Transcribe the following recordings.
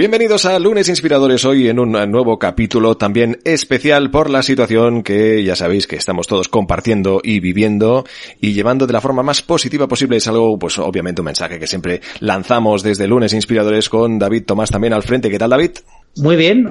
Bienvenidos a Lunes Inspiradores hoy en un nuevo capítulo también especial por la situación que ya sabéis que estamos todos compartiendo y viviendo y llevando de la forma más positiva posible. Es algo, pues obviamente un mensaje que siempre lanzamos desde Lunes Inspiradores con David Tomás también al frente. ¿Qué tal David? Muy bien,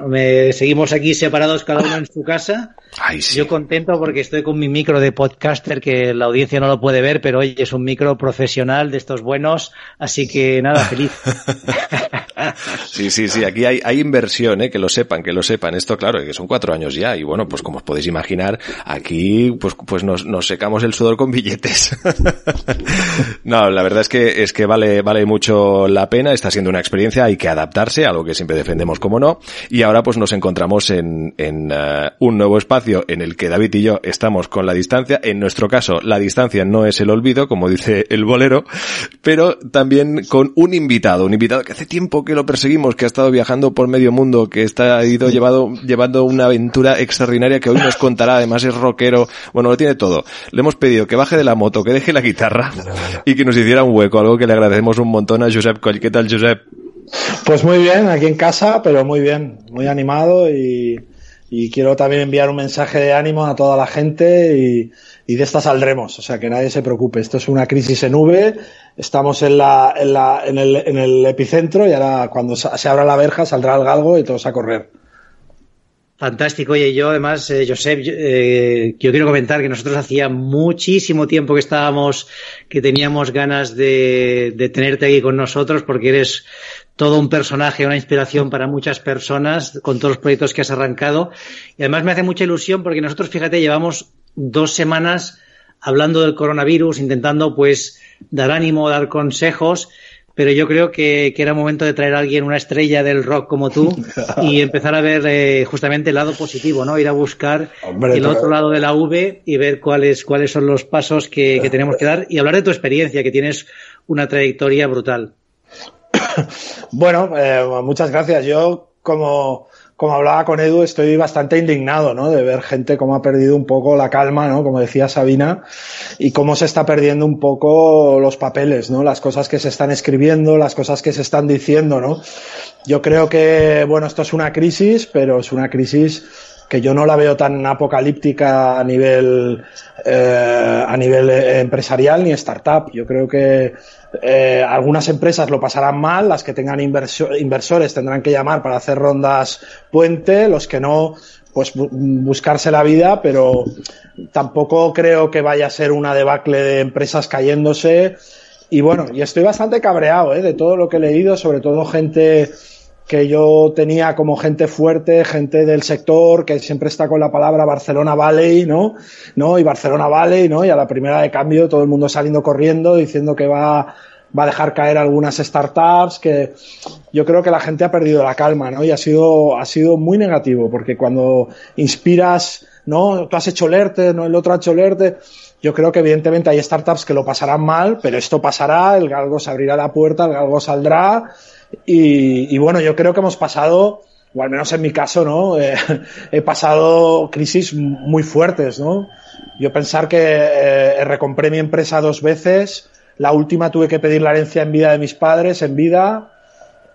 seguimos aquí separados cada uno en su casa. Yo contento porque estoy con mi micro de podcaster que la audiencia no lo puede ver, pero hoy es un micro profesional de estos buenos, así que nada, feliz. sí, sí, sí, aquí hay, inversión, ¿eh? que lo sepan, que lo sepan. Esto, claro, que son cuatro años ya y bueno, pues como os podéis imaginar, aquí pues, pues nos, nos secamos el sudor con billetes. no, la verdad es que, es que vale, vale mucho la pena, está siendo una experiencia, hay que adaptarse, algo que siempre defendemos como no, y ahora pues nos encontramos en, en uh, un nuevo espacio en el que David y yo estamos con la distancia. En nuestro caso, la distancia no es el olvido, como dice el bolero, pero también con un invitado, un invitado que hace tiempo que lo perseguimos, que estado viajando por medio mundo, que está ido llevado, llevando una aventura extraordinaria que hoy nos contará, además es rockero, bueno, lo tiene todo. Le hemos pedido que baje de la moto, que deje la guitarra y que nos hiciera un hueco, algo que le agradecemos un montón a Josep Coll. ¿Qué tal, Josep? Pues muy bien, aquí en casa, pero muy bien, muy animado y, quiero también enviar un mensaje de ánimo a toda la gente y, de esta saldremos, o sea que nadie se preocupe. Esto es una crisis en V, estamos en, la, en, la, en, el, en el epicentro y ahora cuando se abra la verja saldrá el galgo y todos a correr. Fantástico. Oye, yo además, eh, Josep, eh, yo quiero comentar que nosotros hacía muchísimo tiempo que estábamos, que teníamos ganas de, de tenerte aquí con nosotros porque eres todo un personaje, una inspiración para muchas personas con todos los proyectos que has arrancado. Y además me hace mucha ilusión porque nosotros, fíjate, llevamos dos semanas hablando del coronavirus, intentando pues dar ánimo, dar consejos, pero yo creo que, era momento de traer a alguien, una estrella del rock como tú, y empezar a ver eh, justamente el lado positivo, ¿no? Ir a buscar el otro lado de la V y ver cuáles, cuáles son los pasos que tenemos que dar y hablar de tu experiencia, que tienes una trayectoria brutal. bueno, eh, muchas gracias. Yo, como, como hablaba con Edu, estoy bastante indignado, ¿no? De ver gente como ha perdido un poco la calma, ¿no? Como decía Sabina, y cómo se está perdiendo un poco los papeles, ¿no? Las cosas que se están escribiendo, las cosas que se están diciendo, ¿no? Yo creo que, bueno, esto es una crisis, pero es una crisis que yo no la veo tan apocalíptica a nivel eh, a nivel empresarial ni startup. Yo creo que eh, algunas empresas lo pasarán mal, las que tengan inversores tendrán que llamar para hacer rondas puente, los que no, pues buscarse la vida, pero tampoco creo que vaya a ser una debacle de empresas cayéndose. Y bueno, y estoy bastante cabreado ¿eh? de todo lo que he leído, sobre todo gente que yo tenía como gente fuerte, gente del sector, que siempre está con la palabra Barcelona Valley, ¿no? ¿No? Y Barcelona Valley, ¿no? Y a la primera de cambio todo el mundo saliendo corriendo diciendo que va, va a dejar caer algunas startups, que yo creo que la gente ha perdido la calma, ¿no? Y ha sido, ha sido muy negativo, porque cuando inspiras, ¿no? Tú has hecho lerte, ¿no? El otro ha hecho lerte. Yo creo que evidentemente hay startups que lo pasarán mal, pero esto pasará, el galgo se abrirá la puerta, el galgo saldrá y, bueno, yo creo que hemos pasado, o al menos en mi caso, ¿no? Eh, he pasado crisis muy fuertes, ¿no? Yo pensar que eh, recompré mi empresa dos veces, la última tuve que pedir la herencia en vida de mis padres, en vida.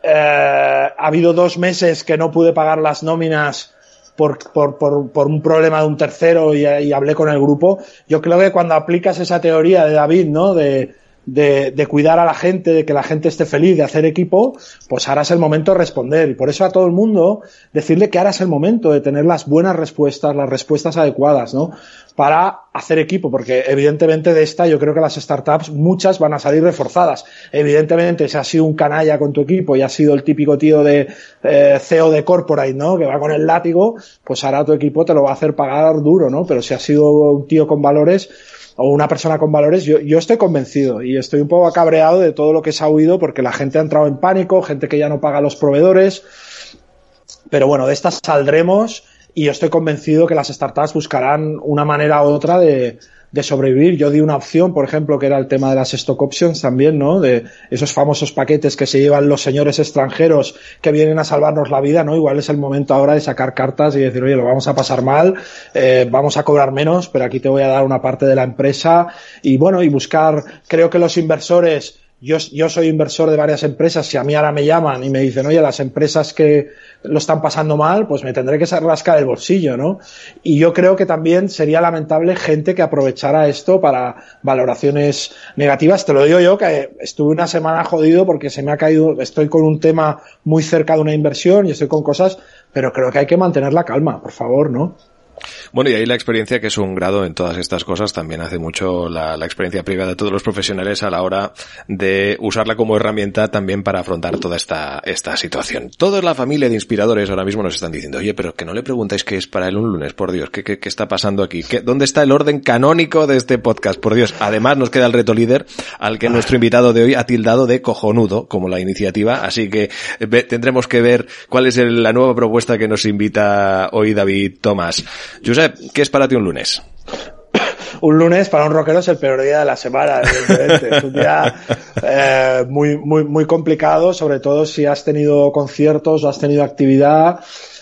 Eh, ha habido dos meses que no pude pagar las nóminas por, por, por, por un problema de un tercero y, y, hablé con el grupo. Yo creo que cuando aplicas esa teoría de David, ¿no? De, de, de, cuidar a la gente, de que la gente esté feliz, de hacer equipo, pues ahora es el momento de responder. Y por eso a todo el mundo decirle que ahora es el momento de tener las buenas respuestas, las respuestas adecuadas, ¿no? Para hacer equipo, porque evidentemente de esta yo creo que las startups muchas van a salir reforzadas. Evidentemente si has sido un canalla con tu equipo y has sido el típico tío de eh, CEO de corporate, ¿no? Que va con el látigo, pues ahora tu equipo te lo va a hacer pagar duro, ¿no? Pero si has sido un tío con valores, o una persona con valores, yo, yo estoy convencido y estoy un poco acabreado de todo lo que se ha oído porque la gente ha entrado en pánico, gente que ya no paga a los proveedores. Pero bueno, de estas saldremos y yo estoy convencido que las startups buscarán una manera u otra de, de sobrevivir. Yo di una opción, por ejemplo, que era el tema de las stock options también, ¿no? De esos famosos paquetes que se llevan los señores extranjeros que vienen a salvarnos la vida, ¿no? Igual es el momento ahora de sacar cartas y decir, oye, lo vamos a pasar mal, eh, vamos a cobrar menos, pero aquí te voy a dar una parte de la empresa y bueno, y buscar, creo que los inversores yo, yo soy inversor de varias empresas, si a mí ahora me llaman y me dicen, oye, las empresas que lo están pasando mal, pues me tendré que rascar el bolsillo, ¿no? Y yo creo que también sería lamentable gente que aprovechara esto para valoraciones negativas. Te lo digo yo, que estuve una semana jodido porque se me ha caído, estoy con un tema muy cerca de una inversión y estoy con cosas, pero creo que hay que mantener la calma, por favor, ¿no? Bueno, y ahí la experiencia, que es un grado en todas estas cosas, también hace mucho la, la, experiencia privada de todos los profesionales a la hora de usarla como herramienta también para afrontar toda esta, esta situación. Toda la familia de inspiradores ahora mismo nos están diciendo, oye, pero que no le preguntáis qué es para él un lunes, por Dios, ¿qué, qué, qué está pasando aquí? ¿Qué, ¿Dónde está el orden canónico de este podcast? Por Dios. Además nos queda el reto líder al que nuestro invitado de hoy ha tildado de cojonudo como la iniciativa, así que tendremos que ver cuál es el, la nueva propuesta que nos invita hoy David Tomás. Josep, ¿qué es para ti un lunes? un lunes para un rockero es el peor día de la semana, evidentemente. es un día eh, muy, muy, muy complicado, sobre todo si has tenido conciertos o has tenido actividad.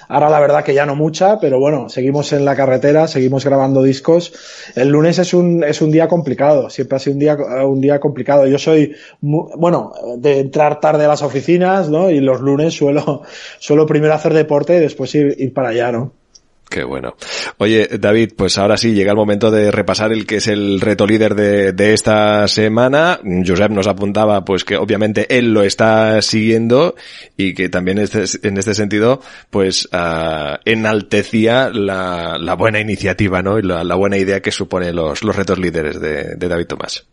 Ahora la verdad que ya no mucha, pero bueno, seguimos en la carretera, seguimos grabando discos. El lunes es un, es un día complicado, siempre ha sido un día, un día complicado. Yo soy, bueno, de entrar tarde a las oficinas, ¿no? Y los lunes suelo, suelo primero hacer deporte y después ir, ir para allá, ¿no? Qué bueno. Oye, David, pues ahora sí llega el momento de repasar el que es el reto líder de, de, esta semana. Josep nos apuntaba pues que obviamente él lo está siguiendo y que también este, en este sentido pues uh, enaltecía la, buena iniciativa, ¿no? Y la, buena idea que supone los, los retos líderes de, de David Tomás.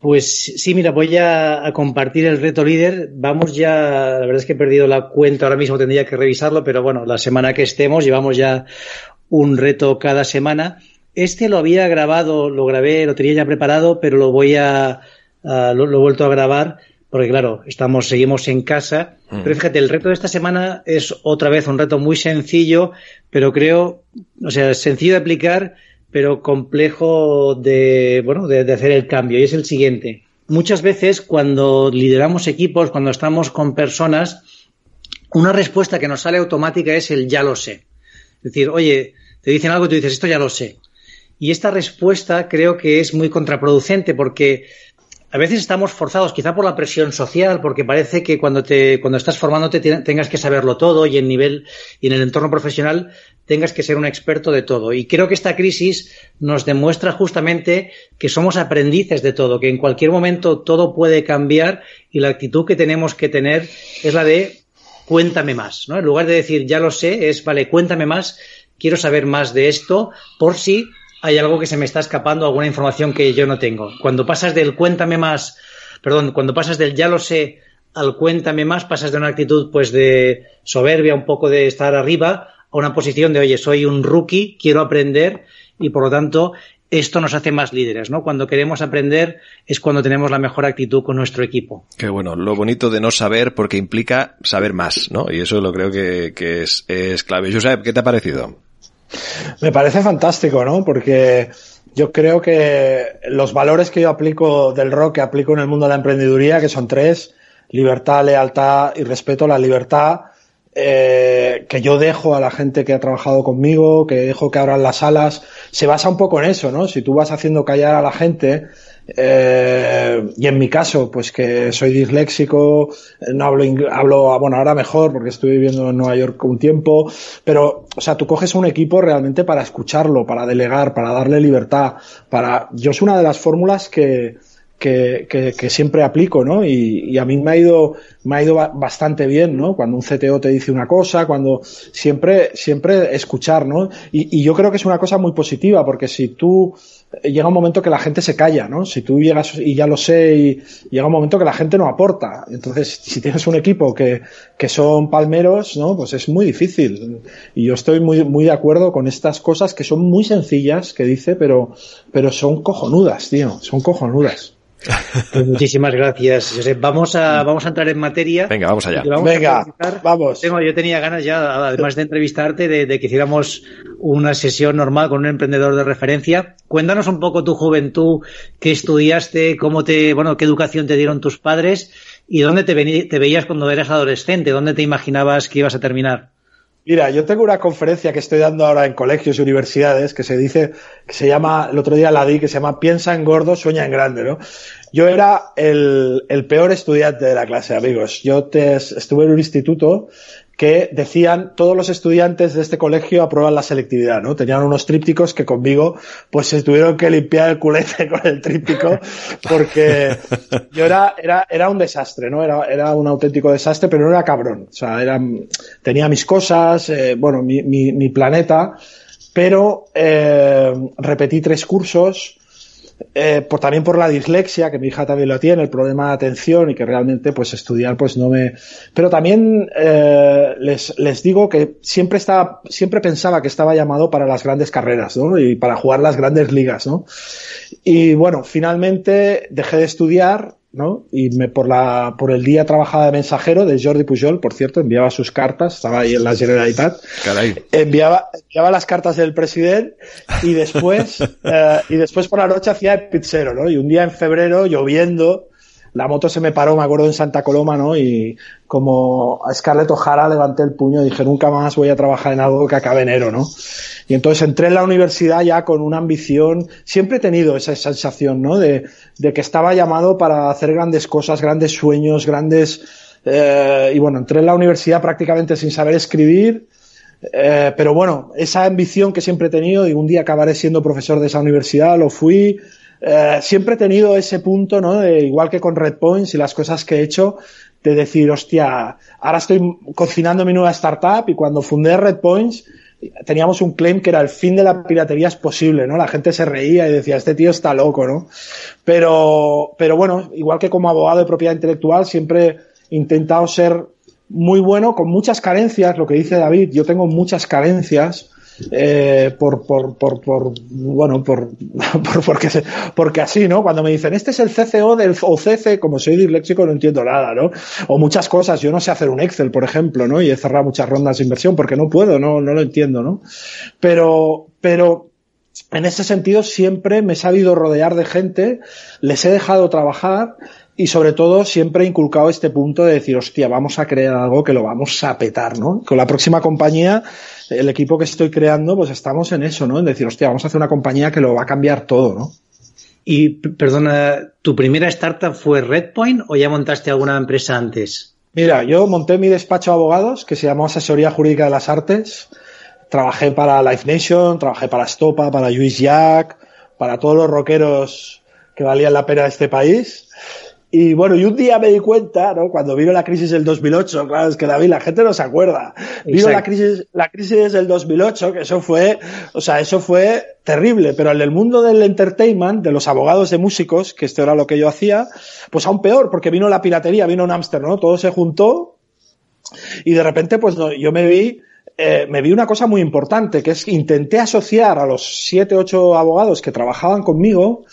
Pues sí, mira, voy a, a, compartir el reto líder. Vamos ya, la verdad es que he perdido la cuenta ahora mismo, tendría que revisarlo, pero bueno, la semana que estemos llevamos ya un reto cada semana. Este lo había grabado, lo grabé, lo tenía ya preparado, pero lo voy a, a lo, lo, he vuelto a grabar porque claro, estamos, seguimos en casa. Mm. Pero fíjate, el reto de esta semana es otra vez un reto muy sencillo, pero creo, o sea, sencillo de aplicar pero complejo de, bueno, de, hacer el cambio. Y es el siguiente. Muchas veces cuando lideramos equipos, cuando estamos con personas, una respuesta que nos sale automática es el ya lo sé. Es decir, oye, te dicen algo y tú dices, esto ya lo sé. Y esta respuesta creo que es muy contraproducente porque a veces estamos forzados, quizá por la presión social, porque parece que cuando te, cuando estás formándote tengas que saberlo todo y en nivel y en el entorno profesional tengas que ser un experto de todo. Y creo que esta crisis nos demuestra justamente que somos aprendices de todo, que en cualquier momento todo puede cambiar y la actitud que tenemos que tener es la de cuéntame más, ¿no? En lugar de decir ya lo sé, es vale, cuéntame más, quiero saber más de esto, por si hay algo que se me está escapando, alguna información que yo no tengo. Cuando pasas del cuéntame más, perdón, cuando pasas del ya lo sé al cuéntame más, pasas de una actitud pues de soberbia, un poco de estar arriba, a una posición de, oye, soy un rookie, quiero aprender y por lo tanto esto nos hace más líderes, ¿no? Cuando queremos aprender es cuando tenemos la mejor actitud con nuestro equipo. Qué bueno, lo bonito de no saber porque implica saber más, ¿no? Y eso lo creo que, es, es clave. Josep, ¿qué te ha parecido? Me parece fantástico, ¿no? Porque yo creo que los valores que yo aplico del rock, que aplico en el mundo de la emprendeduría, que son tres, libertad, lealtad y respeto la libertad, eh, que yo dejo a la gente que ha trabajado conmigo, que dejo que abran las alas, se basa un poco en eso, ¿no? Si tú vas haciendo callar a la gente, eh, y en mi caso, pues que soy disléxico, no hablo, hablo, bueno, ahora mejor porque estoy viviendo en Nueva York un tiempo, pero, o sea, tú coges un equipo realmente para escucharlo, para delegar, para darle libertad, para, yo es una de las fórmulas que, que, que, siempre aplico, ¿no? Y, y, a mí me ha ido, me ha ido bastante bien, ¿no? Cuando un CTO te dice una cosa, cuando siempre, siempre escuchar, ¿no? Y, y yo creo que es una cosa muy positiva, porque si tú, llega un momento que la gente se calla, ¿no? Si tú llegas y ya lo sé y llega un momento que la gente no aporta. Entonces, si tienes un equipo que, que son palmeros, ¿no? Pues es muy difícil. Y yo estoy muy, muy de acuerdo con estas cosas que son muy sencillas, que dice, pero, pero son cojonudas, tío. Son cojonudas. Pues muchísimas gracias, Josep. Vamos a, vamos a entrar en materia. Venga, vamos allá. Venga, vamos. Tengo, yo tenía ganas ya, además de entrevistarte, de, que hiciéramos una sesión normal con un emprendedor de referencia. Cuéntanos un poco tu juventud, qué estudiaste, cómo te, bueno, qué educación te dieron tus padres y dónde te, te veías cuando eras adolescente, dónde te imaginabas que ibas a terminar. Mira, yo tengo una conferencia que estoy dando ahora en colegios y universidades que se dice, que se llama, el otro día la di, que se llama Piensa en gordo, sueña en grande, ¿no? Yo era el, peor estudiante de la clase, amigos. Yo te, estuve en un instituto que decían todos los estudiantes de este colegio aprueban la selectividad, ¿no? Tenían unos trípticos que conmigo pues se tuvieron que limpiar el culete con el tríptico porque yo era, era, era un desastre, ¿no? Era, era un auténtico desastre, pero no era cabrón. O sea, era, tenía mis cosas, eh, bueno, mi, mi, mi, planeta, pero eh, repetí tres cursos, eh, por, también por la dislexia, que mi hija también lo tiene, el problema de atención y que realmente pues estudiar pues no me... Pero también eh, les, les digo que siempre estaba, siempre pensaba que estaba llamado para las grandes carreras, ¿no? Y para jugar las grandes ligas, ¿no? Y bueno, finalmente dejé de estudiar ¿no? Y me, por, la, por el día trabajaba de mensajero de Jordi Pujol, por cierto, enviaba sus cartas, estaba ahí en la Generalitat. Caray. Enviaba, enviaba las cartas del presidente y después, eh, y después por la noche hacía el pizzero, ¿no? Y un día en febrero, lloviendo, la moto se me paró, me acuerdo, en Santa Coloma, ¿no? Y como a Scarlett O'Hara levanté el puño y dije, nunca más voy a trabajar en algo que acabe enero, ¿no? Y entonces entré en la universidad ya con una ambición, siempre he tenido esa sensación, ¿no? De, que estaba llamado para hacer grandes cosas, grandes sueños, grandes... Eh, y bueno, entré en la universidad prácticamente sin saber escribir, eh, pero bueno, esa ambición que siempre he tenido y un día acabaré siendo profesor de esa universidad, lo fui, eh, siempre he tenido ese punto, ¿no? De, igual que con Red Points y las cosas que he hecho, de decir, hostia, ahora estoy cocinando mi nueva startup y cuando fundé Red Points teníamos un claim que era el fin de la piratería es posible, ¿no? La gente se reía y decía, este tío está loco, ¿no? Pero, pero bueno, igual que como abogado de propiedad intelectual, siempre he intentado ser muy bueno, con muchas carencias, lo que dice David, yo tengo muchas carencias, eh, por, por, por, por, bueno, por, por, porque, porque así, ¿no? Cuando me dicen, este es el CCO del o CC, como soy disléxico no entiendo nada, ¿no? O muchas cosas, yo no sé hacer un Excel, por ejemplo, ¿no? Y he cerrado muchas rondas de inversión porque no puedo, no, no lo entiendo, ¿no? Pero, pero, en ese sentido siempre me he sabido rodear de gente, les he dejado trabajar y sobre todo siempre he inculcado este punto de decir, hostia, vamos a crear algo que lo vamos a petar, ¿no? Con la próxima compañía, el equipo que estoy creando, pues estamos en eso, ¿no? En decir, hostia, vamos a hacer una compañía que lo va a cambiar todo, ¿no? Y, perdona, ¿tu primera startup fue Redpoint o ya montaste alguna empresa antes? Mira, yo monté mi despacho de abogados que se llamó Asesoría Jurídica de las Artes. Trabajé para Life Nation, trabajé para Stopa, para Luis Jack, para todos los rockeros que valían la pena de este país. Y bueno, y un día me di cuenta, ¿no? Cuando vino la crisis del 2008, claro, es que David, la gente no se acuerda. Vino la crisis, la crisis del 2008, que eso fue, o sea, eso fue terrible, pero en el mundo del entertainment, de los abogados de músicos, que esto era lo que yo hacía, pues aún peor, porque vino la piratería, vino Napster, ¿no? Todo se juntó y de repente, pues yo me vi, eh, me vi una cosa muy importante, que es intenté asociar a los siete, ocho abogados que trabajaban conmigo,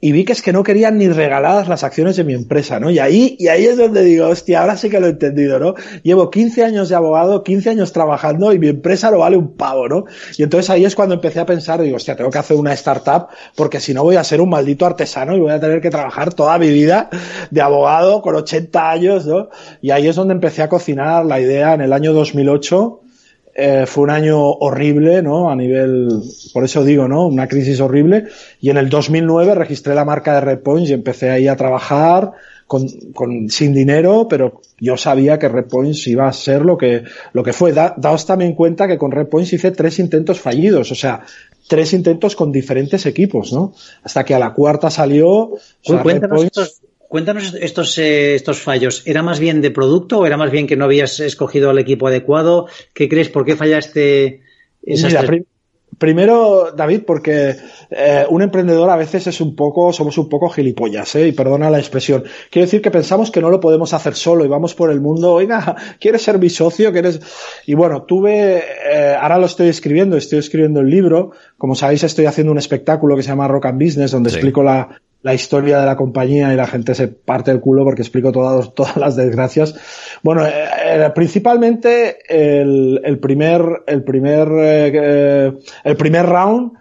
y vi que es que no querían ni regaladas las acciones de mi empresa, ¿no? Y ahí, y ahí es donde digo, hostia, ahora sí que lo he entendido, ¿no? Llevo 15 años de abogado, 15 años trabajando y mi empresa lo vale un pavo, ¿no? Y entonces ahí es cuando empecé a pensar, digo, hostia, tengo que hacer una startup porque si no voy a ser un maldito artesano y voy a tener que trabajar toda mi vida de abogado con 80 años, ¿no? Y ahí es donde empecé a cocinar la idea en el año 2008 eh, fue un año horrible, ¿no? A nivel, por eso digo, ¿no? Una crisis horrible. Y en el 2009 registré la marca de Redpoints y empecé ahí a trabajar con, con, sin dinero, pero yo sabía que Redpoints iba a ser lo que, lo que fue. Da, daos también cuenta que con Redpoints hice tres intentos fallidos. O sea, tres intentos con diferentes equipos, ¿no? Hasta que a la cuarta salió. estos, cuéntanos estos, eh, estos fallos. ¿Era más bien de producto o era más bien que no habías escogido al equipo adecuado? ¿Qué crees? ¿Por qué fallaste? Esas Primero, David, porque eh, un emprendedor a veces es un poco, somos un poco gilipollas, ¿eh? y perdona la expresión. Quiero decir que pensamos que no lo podemos hacer solo y vamos por el mundo, oiga, ¿quieres ser mi socio? ¿Quieres? Y bueno, tuve, eh, ahora lo estoy escribiendo, estoy escribiendo el libro. Como sabéis, estoy haciendo un espectáculo que se llama Rock and Business, donde explico la, la historia de la compañía y la gente se parte el culo porque explico todas, todas las desgracias. Bueno, eh, eh, principalmente el, el, primer, el primer, eh, el primer round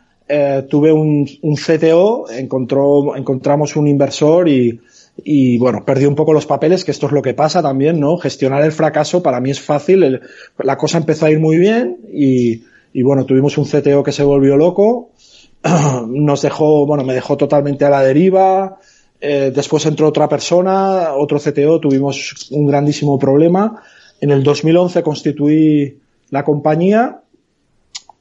tuve un, un, CTO, encontró, encontramos un inversor y, y bueno, perdí un poco los papeles, que esto es lo que pasa también, ¿no? Gestionar el fracaso para mí es fácil, la cosa empezó a ir muy bien y, y bueno, tuvimos un CTO que se volvió loco, nos dejó, bueno, me dejó totalmente a la deriva. Eh, después entró otra persona, otro CTO, tuvimos un grandísimo problema. En el 2011 constituí la compañía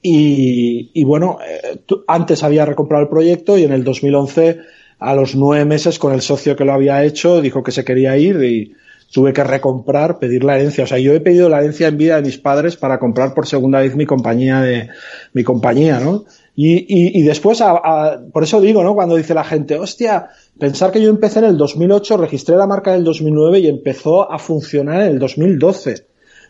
y, bueno, eh, antes había recomprado el proyecto y en el 2011, a los nueve meses, con el socio que lo había hecho, dijo que se quería ir y tuve que recomprar, pedir la herencia. O sea, yo he pedido la herencia en vida de mis padres para comprar por segunda vez mi compañía de mi compañía, ¿no? Y, y, después, a, por eso digo, ¿no? Cuando dice la gente, hostia, pensar que yo empecé en el 2008, registré la marca en el 2009 y empezó a funcionar en el 2012.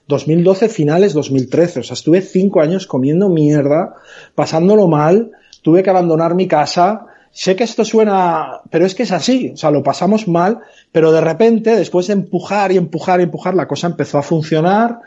2012 finales 2013. O sea, estuve cinco años comiendo mierda, pasándolo mal, tuve que abandonar mi casa. Sé que esto suena, pero es que es así. O sea, lo pasamos mal, pero de repente, después de empujar y empujar y empujar, la cosa empezó a funcionar.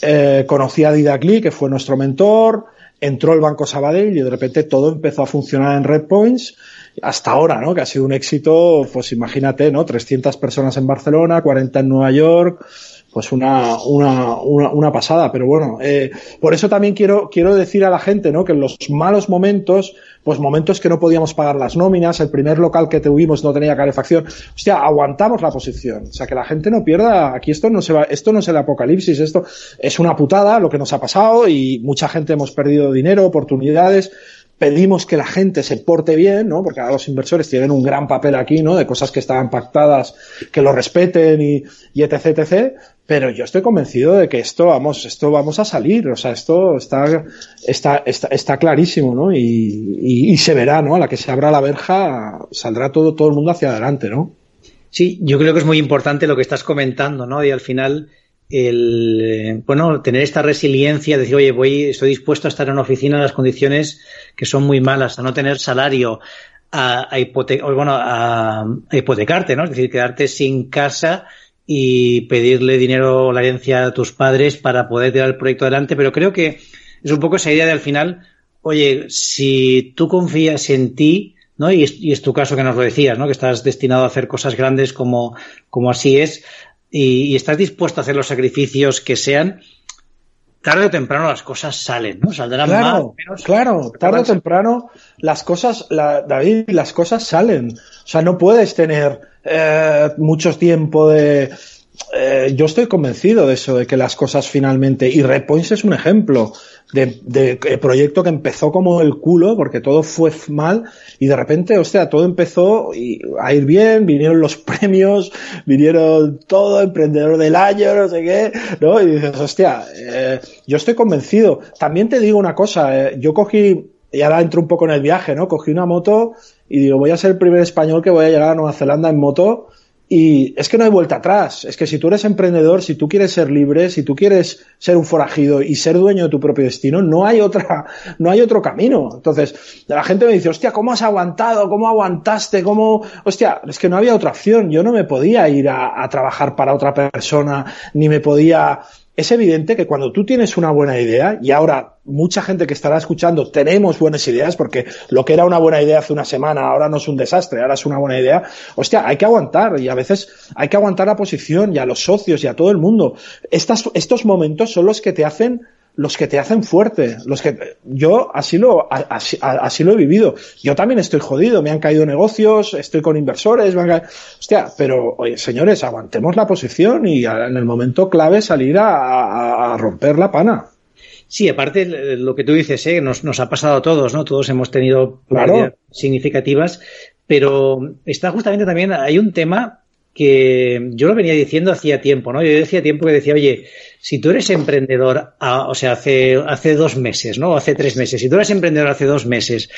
Eh, conocí a Didacli, que fue nuestro mentor entró el Banco Sabadell y de repente todo empezó a funcionar en Red Points hasta ahora, ¿no? Que ha sido un éxito, pues imagínate, ¿no? 300 personas en Barcelona, 40 en Nueva York, pues una, una, una, una pasada. Pero bueno, eh, por eso también quiero, quiero decir a la gente, ¿no? Que en los malos momentos, pues momentos que no podíamos pagar las nóminas, el primer local que tuvimos no tenía calefacción, hostia, aguantamos la posición. O sea, que la gente no pierda, aquí esto no se va, esto no es el apocalipsis, esto es una putada lo que nos ha pasado y mucha gente hemos perdido dinero, oportunidades, pedimos que la gente se porte bien, ¿no? Porque ahora los inversores tienen un gran papel aquí, ¿no? De cosas que estaban pactadas, que lo respeten y, y etc, etc. Pero yo estoy convencido de que esto vamos, esto vamos a salir, o sea, esto está, está, está, está clarísimo, ¿no? Y, y, se verá, ¿no? A la que se abra la verja, saldrá todo, todo el mundo hacia adelante, ¿no? Sí, yo creo que es muy importante lo que estás comentando, ¿no? Y al final, el, bueno, tener esta resiliencia, decir, oye, voy, estoy dispuesto a estar en una oficina en las condiciones que son muy malas, a no tener salario, a, a, bueno, a, a hipotecarte, ¿no? Es decir, quedarte sin casa y pedirle dinero o la herencia a tus padres para poder tirar el proyecto adelante, pero creo que es un poco esa idea de al final, oye, si tú confías en ti, ¿no? Y es, tu caso que nos lo decías, ¿no? Que estás destinado a hacer cosas grandes como, como así es, y, estás dispuesto a hacer los sacrificios que sean, tarde o temprano las cosas salen, ¿no? Saldrán claro, más menos. Claro, tarde o temprano las cosas, la, David, las cosas salen. O sea, no puedes tener eh, mucho tiempo de... Eh, yo estoy convencido de eso, de que las cosas finalmente... Y Redpoints es un ejemplo de, de, de, proyecto que empezó como el culo, porque todo fue mal, y de repente, hostia, todo empezó a ir bien, vinieron los premios, vinieron todo, emprendedor del año, no sé qué, ¿no? Y dices, hostia, eh, yo estoy convencido. También te digo una cosa, eh, yo cogí, y ahora entro un poco en el viaje, ¿no? Cogí una moto y digo, voy a ser el primer español que voy a llegar a Nueva Zelanda en moto y es que no hay vuelta atrás. Es que si tú eres emprendedor, si tú quieres ser libre, si tú quieres ser un forajido y ser dueño de tu propio destino, no hay otra, no hay otro camino. Entonces, la gente me dice, hostia, ¿cómo has aguantado? ¿Cómo aguantaste? ¿Cómo? Hostia, es que no había otra opción. Yo no me podía ir a, a trabajar para otra persona, ni me podía, es evidente que cuando tú tienes una buena idea, y ahora mucha gente que estará escuchando tenemos buenas ideas, porque lo que era una buena idea hace una semana, ahora no es un desastre, ahora es una buena idea, hostia, hay que aguantar, y a veces hay que aguantar la posición, y a los socios, y a todo el mundo. Estos momentos son los que te hacen los que te hacen fuerte, los que yo así lo así, así, lo he vivido. Yo también estoy jodido, me han caído negocios, estoy con inversores, me han caído... hostia, pero oye, señores, aguantemos la posición y en el momento clave salir a, a, a romper la pana. Sí, aparte lo que tú dices, ¿eh? nos, nos ha pasado a todos, ¿no? Todos hemos tenido claro. significativas, pero está justamente también, hay un tema que yo lo venía diciendo hacía tiempo, ¿no? Yo decía tiempo que decía, oye, si tú eres emprendedor, o sea, hace, hace dos meses, ¿no? Hace tres meses, si tú eres emprendedor hace dos meses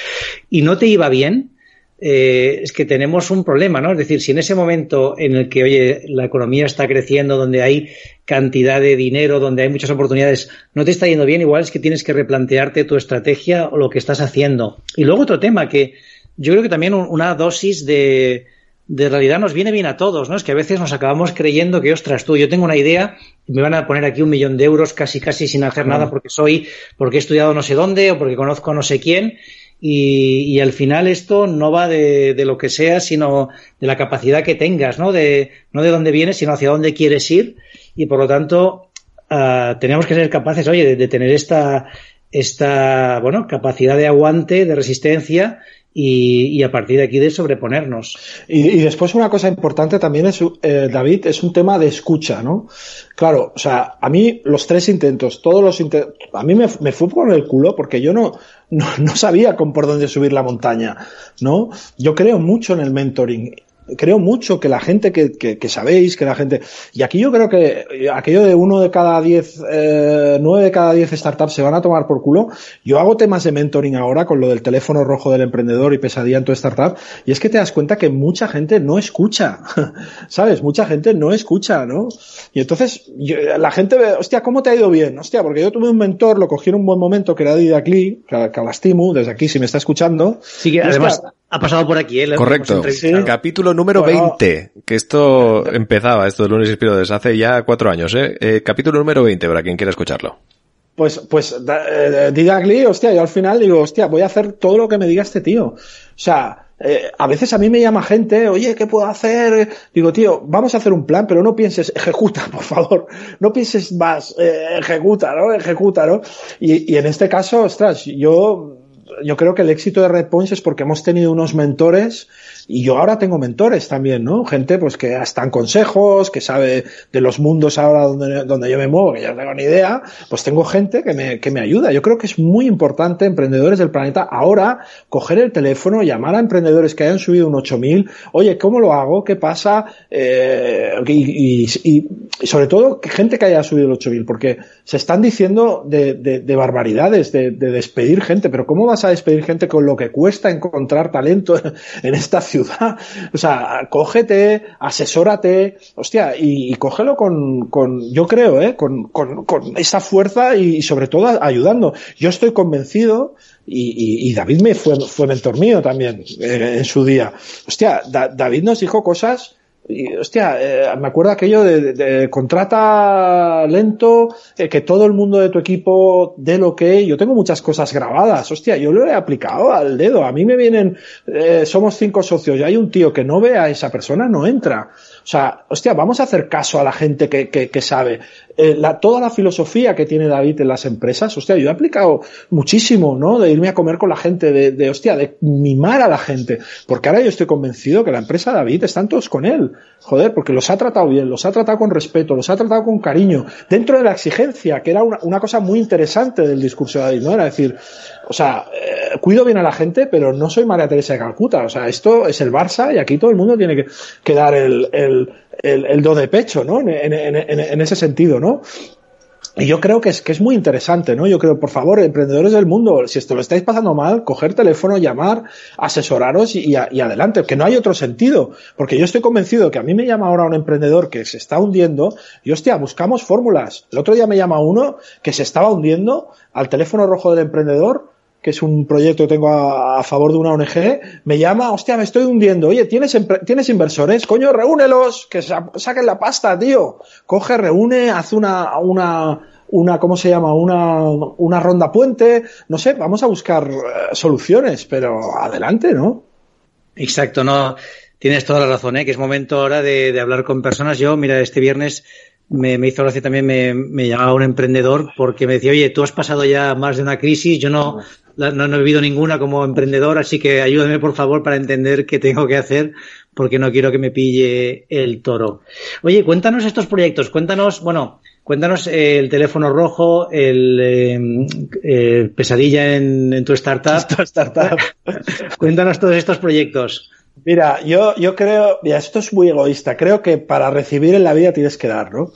y no te iba bien, eh, es que tenemos un problema, ¿no? Es decir, si en ese momento en el que, oye, la economía está creciendo, donde hay cantidad de dinero, donde hay muchas oportunidades, no te está yendo bien, igual es que tienes que replantearte tu estrategia o lo que estás haciendo. Y luego otro tema que yo creo que también una dosis de, de realidad nos viene bien a todos, ¿no? Es que a veces nos acabamos creyendo que, ostras, tú, yo tengo una idea y me van a poner aquí un millón de euros casi, casi sin hacer nada porque soy, porque he estudiado no sé dónde o porque conozco no sé quién y, al final esto no va de, lo que sea, sino de la capacidad que tengas, ¿no? De, no de dónde vienes, sino hacia dónde quieres ir. Y por lo tanto, uh, tenemos que ser capaces, oye, de, tener esta, esta, bueno, capacidad de aguante, de resistencia y, a partir de aquí de sobreponernos. Y, después una cosa importante también es, eh, David, es un tema de escucha, ¿no? Claro, o sea, a mí los tres intentos, todos los intentos, a mí me, me fue por el culo porque yo no, no, no sabía con por dónde subir la montaña, ¿no? Yo creo mucho en el mentoring creo mucho que la gente que, que, sabéis, que la gente... Y aquí yo creo que aquello de uno de cada diez, eh, nueve de cada diez startups se van a tomar por culo. Yo hago temas de mentoring ahora con lo del teléfono rojo del emprendedor y pesadilla en tu startup. Y es que te das cuenta que mucha gente no escucha. ¿Sabes? Mucha gente no escucha, ¿no? Y entonces la gente ve, hostia, ¿cómo te ha ido bien? Hostia, porque yo tuve un mentor, lo cogí en un buen momento, que era Didacli, que, que desde aquí si me está escuchando. Sí, que además ha pasado por aquí, ¿eh? Correcto. Capítulo número 20, que esto empezaba, esto de lunes inspiradores, hace ya cuatro años, ¿eh? ¿eh? Capítulo número 20, para quien quiera escucharlo. Pues, pues, eh, Didagli, hostia, yo al final digo, hostia, voy a hacer todo lo que me diga este tío. O sea, eh, a veces a mí me llama gente, oye, ¿qué puedo hacer? Digo, tío, vamos a hacer un plan, pero no pienses, ejecuta, por favor. No pienses más, eh, ejecuta, ¿no? Ejecuta, ¿no? Y, y en este caso, ostras, yo yo creo que el éxito de Red Points es porque hemos tenido unos mentores y yo ahora tengo mentores también, ¿no? Gente pues que están consejos, que sabe de los mundos ahora donde, donde yo me muevo, que yo no tengo ni idea, pues tengo gente que me, que me ayuda. Yo creo que es muy importante, emprendedores del planeta, ahora coger el teléfono, llamar a emprendedores que hayan subido un 8000, oye, ¿cómo lo hago? ¿Qué pasa? Eh, y, y, sobre todo, gente que haya subido el 8000, porque se están diciendo de, de, de barbaridades, de, de despedir gente, pero ¿cómo vas a despedir gente con lo que cuesta encontrar talento en esta ciudad? O sea, cógete, asesórate, hostia, y, cógelo con, con, yo creo, ¿eh? Con, con, con esa fuerza y, sobre todo ayudando. Yo estoy convencido y, y, David me fue, fue mentor mío también eh, en su día. Hostia, David nos dijo cosas y, hostia, eh, me acuerdo aquello de, contrata lento, eh, que todo el mundo de tu equipo dé lo que. Yo tengo muchas cosas grabadas, hostia, yo lo he aplicado al dedo. A mí me vienen, eh, somos cinco socios y hay un tío que no ve a esa persona, no entra. O sea, hostia, vamos a hacer caso a la gente que, que, que sabe. Eh, la, toda la filosofía que tiene David en las empresas, hostia, yo he aplicado muchísimo, ¿no? De irme a comer con la gente, de, de, hostia, de mimar a la gente. Porque ahora yo estoy convencido que la empresa David están todos con él. Joder, porque los ha tratado bien, los ha tratado con respeto, los ha tratado con cariño, dentro de la exigencia, que era una, una cosa muy interesante del discurso de David, ¿no? Era decir, o sea, eh, cuido bien a la gente, pero no soy María Teresa de Calcuta. O sea, esto es el Barça y aquí todo el mundo tiene que, que dar el, el, el, do de pecho, ¿no? En, ese sentido, ¿no? Y yo creo que es, que es muy interesante, ¿no? Yo creo, por favor, emprendedores del mundo, si esto lo estáis pasando mal, coger teléfono, llamar, asesoraros y, y, y, adelante, que no hay otro sentido. Porque yo estoy convencido que a mí me llama ahora un emprendedor que se está hundiendo y hostia, buscamos fórmulas. El otro día me llama uno que se estaba hundiendo al teléfono rojo del emprendedor que es un proyecto que tengo a, favor de una ONG, me llama, hostia, me estoy hundiendo. Oye, ¿tienes, ¿tienes inversores? Coño, reúnelos, que sa saquen la pasta, tío. Coge, reúne, haz una, una, una, ¿cómo se llama? Una, una ronda puente. No sé, vamos a buscar uh, soluciones, pero adelante, ¿no? Exacto, no. Tienes toda la razón, ¿eh? que es momento ahora de hablar con personas. Yo, mira, este viernes me, me hizo gracia también, me, me, llamaba un emprendedor porque me decía, oye, tú has pasado ya más de una crisis, yo no, no, no, he vivido ninguna como emprendedor, así que ayúdame por favor para entender qué tengo que hacer porque no quiero que me pille el toro. Oye, cuéntanos estos proyectos, cuéntanos, bueno, Cuéntanos eh, el teléfono rojo, el eh, eh, pesadilla en, tu startup. startup. Cuéntanos todos estos proyectos. Mira, yo, yo creo, mira, esto es muy egoísta. Creo que para recibir en la vida tienes que dar, ¿no?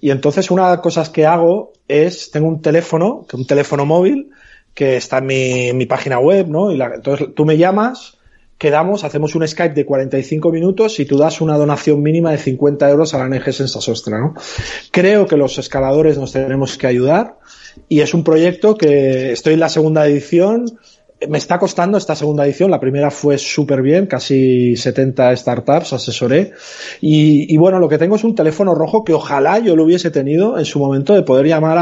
Y entonces una de las cosas que hago es, tengo un teléfono, un teléfono móvil, que está en mi, mi página web, ¿no? Y entonces tú me llamas, quedamos, hacemos un Skype de 45 minutos y tú das una donación mínima de 50 euros a la NG Sensasostra, ¿no? Creo que los escaladores nos tenemos que ayudar y es un proyecto que estoy en la segunda edición, me está costando esta segunda edición. La primera fue súper bien, casi 70 startups asesoré. Y, bueno, lo que tengo es un teléfono rojo que ojalá yo lo hubiese tenido en su momento de poder llamar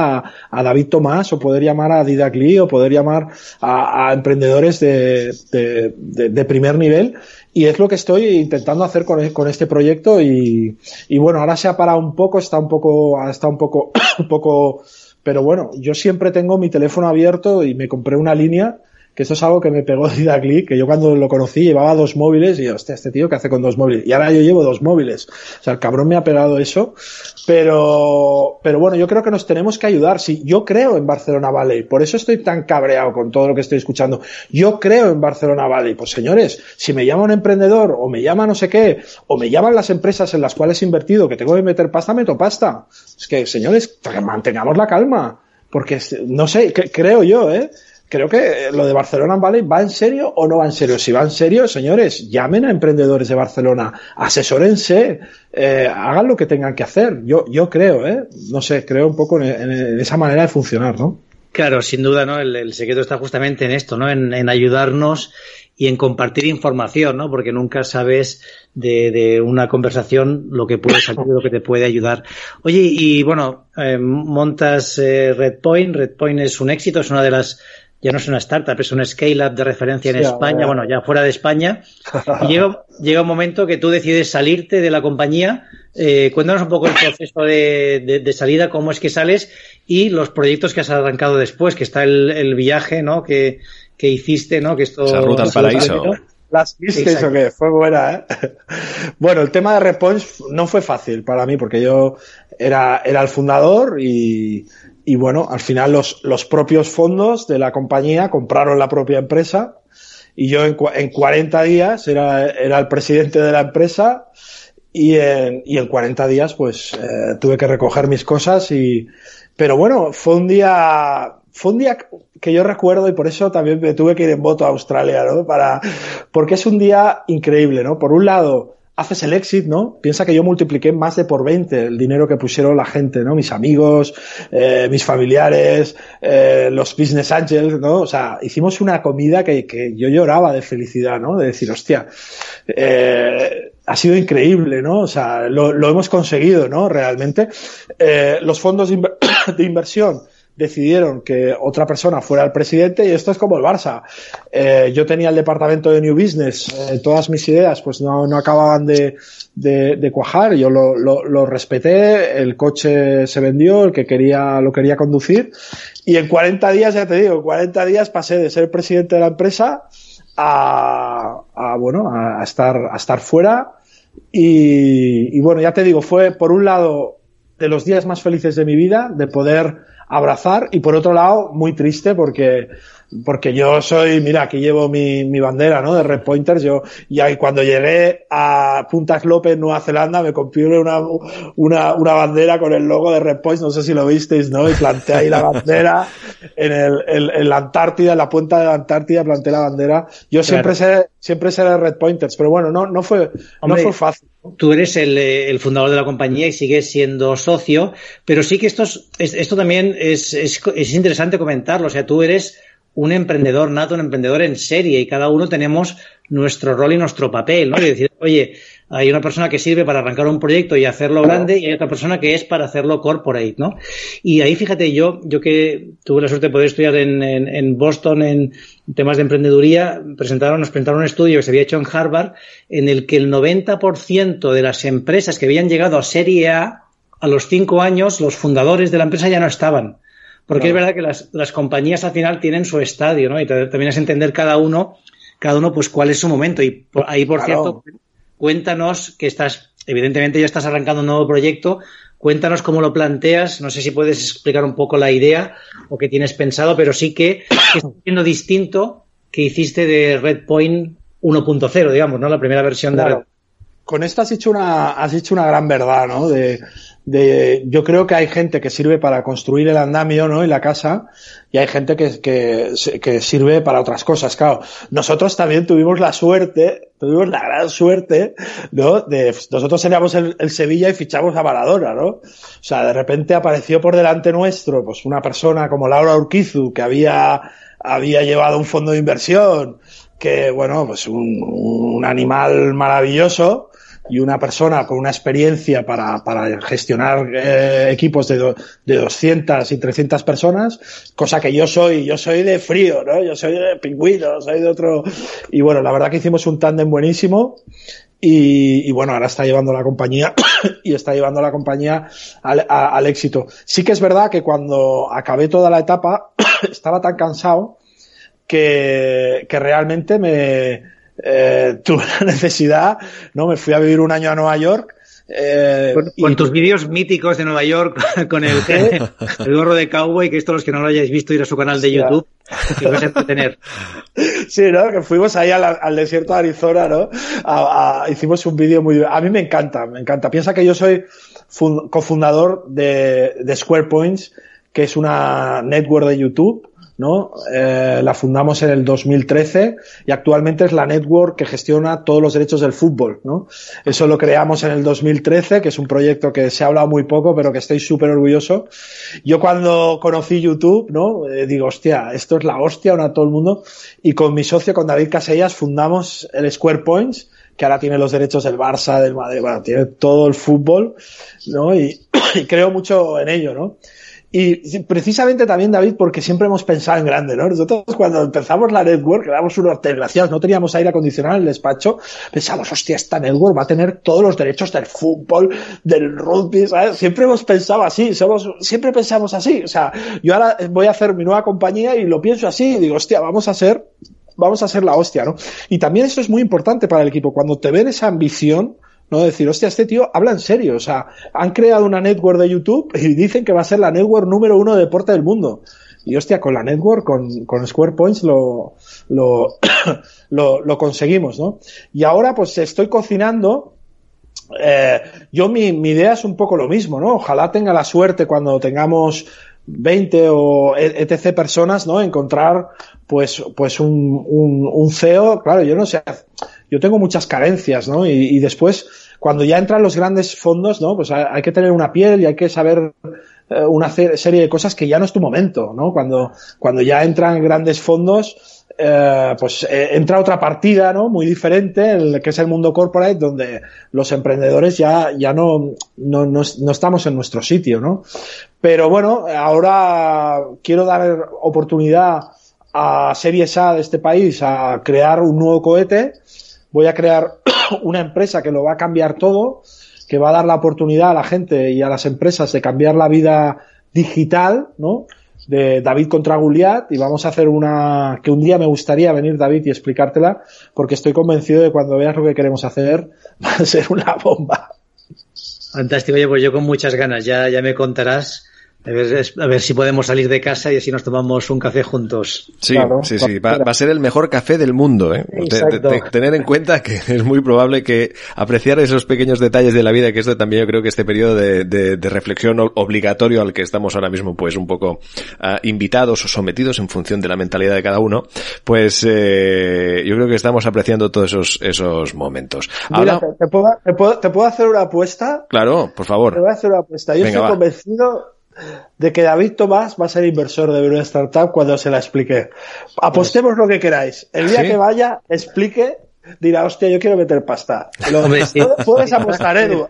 a, David Tomás o poder llamar a Didac Lee o poder llamar a, emprendedores de, primer nivel. Y es lo que estoy intentando hacer con, con este proyecto. Y, y, bueno, ahora se ha parado un poco, está un poco, está un poco, un poco, pero bueno, yo siempre tengo mi teléfono abierto y me compré una línea que esto es algo que me pegó Didaclick, que yo cuando lo conocí llevaba dos móviles y yo, hostia, este tío que hace con dos móviles. Y ahora yo llevo dos móviles. O sea, el cabrón me ha pegado eso. Pero, pero bueno, yo creo que nos tenemos que ayudar. Sí, yo creo en Barcelona Valley. Por eso estoy tan cabreado con todo lo que estoy escuchando. Yo creo en Barcelona Valley. Pues señores, si me llama un emprendedor o me llama no sé qué, o me llaman las empresas en las cuales he invertido que tengo que meter pasta, meto pasta. Es que, señores, mantengamos la calma. Porque, no sé, creo yo, ¿eh? Creo que lo de Barcelona Valley va en serio o no va en serio. Si va en serio, señores, llamen a emprendedores de Barcelona, asesórense, eh, hagan lo que tengan que hacer. Yo, yo creo, ¿eh? No sé, creo un poco en, esa manera de funcionar, ¿no? Claro, sin duda, ¿no? El, secreto está justamente en esto, ¿no? En, ayudarnos y en compartir información, ¿no? Porque nunca sabes de, una conversación lo que puede salir, lo que te puede ayudar. Oye, y bueno, eh, montas eh, Redpoint. Redpoint es un éxito, es una de las ya no es una startup, es un scale-up de referencia en España, bueno, ya fuera de España. Y llega, llega, un momento que tú decides salirte de la compañía. Eh, cuéntanos un poco el proceso de, salida, cómo es que sales y los proyectos que has arrancado después, que está el, viaje, ¿no? Que, que, hiciste, ¿no? Que esto. Esa ruta al paraíso. ¿Las viste o qué? Fue buena, ¿eh? bueno, el tema de Response no fue fácil para mí porque yo era, era el fundador y, y bueno, al final los, los propios fondos de la compañía compraron la propia empresa y yo en, en 40 días era, era el presidente de la empresa y en, y en 40 días pues eh, tuve que recoger mis cosas y pero bueno fue un día fue un día que yo recuerdo y por eso también me tuve que ir en voto a Australia no para porque es un día increíble no por un lado haces el exit, ¿no? Piensa que yo multipliqué más de por 20 el dinero que pusieron la gente, ¿no? Mis amigos, eh, mis familiares, eh, los business angels, ¿no? O sea, hicimos una comida que, que yo lloraba de felicidad, ¿no? De decir, hostia, eh, ha sido increíble, ¿no? O sea, lo, hemos conseguido, ¿no? Realmente. Los fondos de inversión decidieron que otra persona fuera el presidente y esto es como el Barça. Eh, yo tenía el departamento de New Business, eh, todas mis ideas pues no, no acababan de, de, cuajar, yo lo, lo, respeté, el coche se vendió, el que quería lo quería conducir y en 40 días, ya te digo, en 40 días pasé de ser presidente de la empresa a, a bueno, a, estar, a estar fuera y, y bueno, ya te digo, fue por un lado de los días más felices de mi vida, de poder abrazar y por otro lado muy triste porque porque yo soy, mira, aquí llevo mi, mi bandera, ¿no? De Red Pointers. Yo, y ahí cuando llegué a Punta López, Nueva Zelanda, me compré una, una, una bandera con el logo de Red Points, no sé si lo visteis, ¿no? Y planté ahí la bandera en el, en, la Antártida, en la punta de la Antártida, planté la bandera. Yo siempre sé, siempre seré Red Pointers, pero bueno, no, no fue, no fue fácil. Tú eres el, el, fundador de la compañía y sigues siendo socio, pero sí que esto, esto también es, es, es interesante comentarlo. O sea, tú eres un emprendedor nato, un emprendedor en serie y cada uno tenemos nuestro rol y nuestro papel, ¿no? Y decir, oye, hay una persona que sirve para arrancar un proyecto y hacerlo grande y hay otra persona que es para hacerlo corporate, ¿no? Y ahí fíjate, yo, yo que tuve la suerte de poder estudiar en, en, Boston en temas de emprendeduría, presentaron, nos presentaron un estudio que se había hecho en Harvard en el que el 90% de las empresas que habían llegado a serie A a los cinco años, los fundadores de la empresa ya no estaban. Porque es verdad que las, las, compañías al final tienen su estadio, ¿no? Y también es entender cada uno, cada uno, pues cuál es su momento. Y ahí, por cierto, cuéntanos que estás, evidentemente ya estás arrancando un nuevo proyecto. Cuéntanos cómo lo planteas. No sé si puedes explicar un poco la idea o qué tienes pensado, pero sí que, es siendo distinto que hiciste de Red Point 1.0, digamos, ¿no? La primera versión de Red Con esta has hecho una, has hecho una gran verdad, ¿no? De, de, yo creo que hay gente que sirve para construir el andamio, ¿no? Y la casa, y hay gente que, que, que, sirve para otras cosas, claro. Nosotros también tuvimos la suerte, tuvimos la gran suerte, ¿no? De, nosotros teníamos el, el Sevilla y fichamos a Maradona, ¿no? O sea, de repente apareció por delante nuestro, pues una persona como Laura Urquizu, que había, había llevado un fondo de inversión, que, bueno, pues un, un animal maravilloso, y una persona con una experiencia para, para gestionar eh, equipos de, de 200 y 300 personas, cosa que yo soy, yo soy de frío, ¿no? Yo soy de pingüino, soy de otro... Y bueno, la verdad que hicimos un tándem buenísimo y, y, bueno, ahora está llevando la compañía y está llevando la compañía al, al éxito. Sí que es verdad que cuando acabé toda la etapa estaba tan cansado que, que realmente me, eh, tuve la necesidad, ¿no? Me fui a vivir un año a Nueva York. Eh, con, con y... tus vídeos míticos de Nueva York con el, el, gorro de cowboy, que esto los que no lo hayáis visto, ir a su canal de YouTube, que vais a entretener. Sí, ¿no? Que fuimos ahí al, al desierto de Arizona, ¿no? A, a, hicimos un vídeo muy... A mí me encanta, me encanta. Piensa que yo soy cofundador de, de Square Points, que es una network de YouTube ¿no? Eh, la fundamos en el 2013 y actualmente es la network que gestiona todos los derechos del fútbol, ¿no? Eso lo creamos en el 2013, que es un proyecto que se ha hablado muy poco, pero que estoy súper orgulloso. Yo cuando conocí YouTube, ¿no? Eh, digo, hostia, esto es la hostia, a todo el mundo. Y con mi socio, con David Casellas, fundamos el Square Points, que ahora tiene los derechos del Barça, del Madrid, bueno, tiene todo el fútbol, ¿no? Y, y creo mucho en ello, ¿no? Y precisamente también, David, porque siempre hemos pensado en grande, ¿no? Nosotros cuando empezamos la network, éramos unos desgraciados, no teníamos aire acondicionado en el despacho, pensamos, hostia, esta network va a tener todos los derechos del fútbol, del rugby, ¿sabes? Siempre hemos pensado así, somos, siempre pensamos así. O sea, yo ahora voy a hacer mi nueva compañía y lo pienso así y digo, hostia, vamos a ser, vamos a ser la hostia, ¿no? Y también esto es muy importante para el equipo. Cuando te ven esa ambición, no decir, hostia, este tío habla en serio. O sea, han creado una network de YouTube y dicen que va a ser la network número uno de deporte del mundo. Y hostia, con la network, con, con Square Points lo, lo, lo, lo conseguimos, ¿no? Y ahora pues estoy cocinando eh, yo mi, mi, idea es un poco lo mismo, ¿no? Ojalá tenga la suerte cuando tengamos 20 o etc personas, ¿no? Encontrar pues, pues un, un, un CEO, claro, yo no sé, yo tengo muchas carencias, ¿no? Y, después, cuando ya entran los grandes fondos, ¿no? Pues hay, que tener una piel y hay que saber eh, una serie de cosas que ya no es tu momento, ¿no? Cuando, cuando ya entran grandes fondos, eh, pues eh, entra otra partida, ¿no? Muy diferente, que es el mundo corporate, donde los emprendedores ya, ya no, no, no estamos en nuestro sitio, ¿no? Pero bueno, ahora quiero dar oportunidad a Series A de este país a crear un nuevo cohete voy a crear una empresa que lo va a cambiar todo, que va a dar la oportunidad a la gente y a las empresas de cambiar la vida digital, ¿no? De David contra Goliat y vamos a hacer una que un día me gustaría venir David y explicártela porque estoy convencido de cuando veas lo que queremos hacer va a ser una bomba. Fantástico, oye, pues yo con muchas ganas, ya, ya me contarás a ver, a ver, si podemos salir de casa y así nos tomamos un café juntos. Sí, claro, sí, sí. Va, va, a ser el mejor café del mundo. ¿eh? De, de, tener en cuenta que es muy probable que apreciar esos pequeños detalles de la vida, que esto también yo creo que este periodo de, de reflexión obligatorio al que estamos ahora mismo, pues un poco uh, invitados o sometidos en función de la mentalidad de cada uno, pues eh, yo creo que estamos apreciando todos esos, esos momentos. Mira, ahora... te, puedo, te, puedo, ¿te, puedo, hacer una apuesta? Claro, por favor. Te voy a hacer una apuesta. Yo Venga, estoy va. convencido de que David Tomás va a ser inversor de una startup cuando se la explique. Apostemos lo que queráis. El día ¿Sí? que vaya, explique, dirá, hostia, yo quiero meter pasta. Lo. Puedes apostar, Edu.